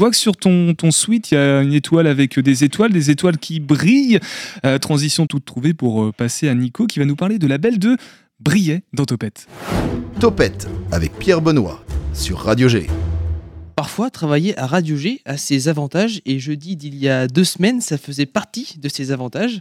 vois que sur ton, ton suite, il y a une étoile avec des étoiles, des étoiles qui brillent. Euh, transition toute trouvée pour euh, passer à Nico qui va nous parler de la belle de Brillet dans Topette. Topette avec Pierre Benoît sur Radio G. Parfois, travailler à Radio G a ses avantages et jeudi d'il y a deux semaines, ça faisait partie de ses avantages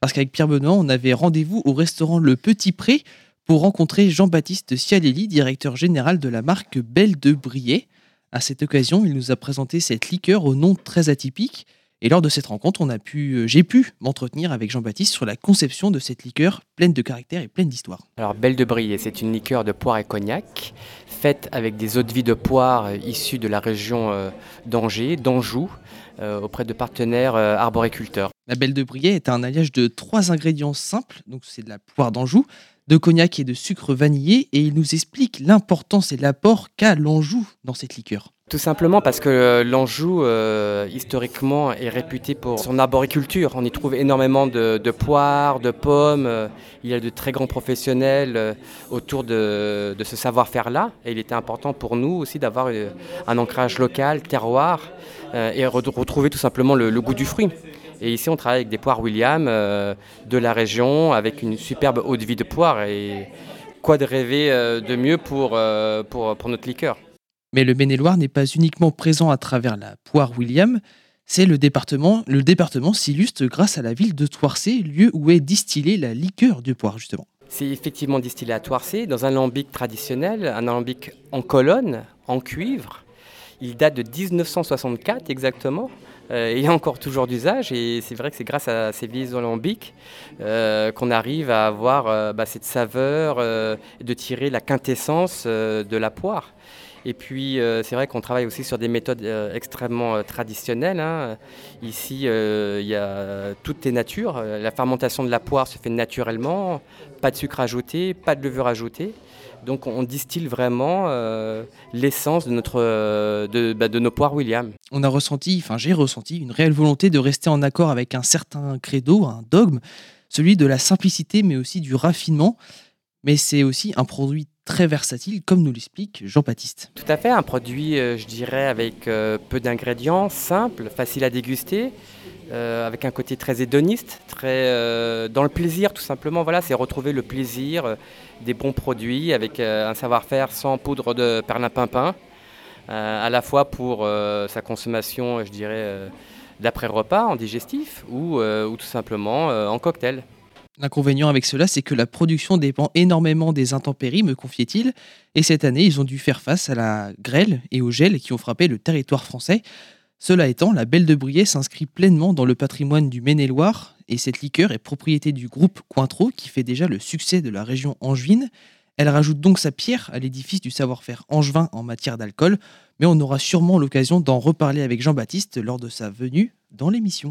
parce qu'avec Pierre Benoît, on avait rendez-vous au restaurant Le Petit Pré pour rencontrer Jean-Baptiste Cialelli, directeur général de la marque Belle de Brillet. À cette occasion, il nous a présenté cette liqueur au nom très atypique. Et lors de cette rencontre, on a pu, euh, j'ai pu m'entretenir avec Jean-Baptiste sur la conception de cette liqueur pleine de caractère et pleine d'histoire. Alors Belle de Brillet, c'est une liqueur de poire et cognac faite avec des eaux de vie de poire euh, issues de la région euh, d'Angers, d'Anjou, auprès de partenaires arboriculteurs. La Belle de Brillet est un alliage de trois ingrédients simples, donc c'est de la poire d'Anjou, de cognac et de sucre vanillé, et il nous explique l'importance et l'apport qu'a l'Anjou dans cette liqueur. Tout simplement parce que l'Anjou, euh, historiquement, est réputé pour son arboriculture. On y trouve énormément de, poires, de pommes. Il y a de très grands professionnels euh, autour de, ce savoir-faire-là. Et il était important pour nous aussi d'avoir euh, un ancrage local, terroir, et retrouver tout simplement le, goût du fruit. Et ici, on travaille avec des poires William de la région, avec une superbe eau de vie de poire. Et quoi de rêver de mieux pour, pour notre liqueur mais le Maine-et-Loire n'est pas uniquement présent à travers la poire William, c'est le département. Le département s'illustre grâce à la ville de Toircé, lieu où est distillée la liqueur de poire justement. C'est effectivement distillé à Toircé dans un alambic traditionnel, un alambic en colonne, en cuivre. Il date de 1964 exactement. Euh, il est encore toujours d'usage et c'est vrai que c'est grâce à ces vieilles alambics euh, qu'on arrive à avoir euh, bah, cette saveur, de tirer la quintessence de la poire. Et puis, euh, c'est vrai qu'on travaille aussi sur des méthodes euh, extrêmement euh, traditionnelles. Hein. Ici, il y a toutes les natures. La fermentation de la poire se fait naturellement, pas de sucre ajouté, pas de levure ajoutée. Donc, on distille vraiment l'essence de, bah, de nos poires William. On a ressenti, enfin, j'ai ressenti une réelle volonté de rester en accord avec un certain credo, un dogme, celui de la simplicité, mais aussi du raffinement. Mais c'est aussi un produit très versatile, comme nous l'explique Jean-Baptiste. Tout à fait, un produit, euh, je dirais, avec euh, peu d'ingrédients, simple, facile à déguster, euh, avec un côté très hédoniste, très dans le plaisir tout simplement. Voilà, c'est retrouver le plaisir des bons produits avec un savoir-faire sans poudre de perlimpinpin, à la fois pour sa consommation, je dirais, d'après-repas, en digestif ou, ou tout simplement en cocktail. L'inconvénient avec cela, c'est que la production dépend énormément des intempéries, me confiait-il, et cette année, ils ont dû faire face à la grêle et au gel qui ont frappé le territoire français. Cela étant, la Belle de Brillet s'inscrit pleinement dans le patrimoine du Maine-et-Loire, et cette liqueur est propriété du groupe Cointreau, qui fait déjà le succès de la région angevine. Elle rajoute donc sa pierre à l'édifice du savoir-faire angevin en matière d'alcool, mais on aura sûrement l'occasion d'en reparler avec Jean-Baptiste lors de sa venue dans l'émission.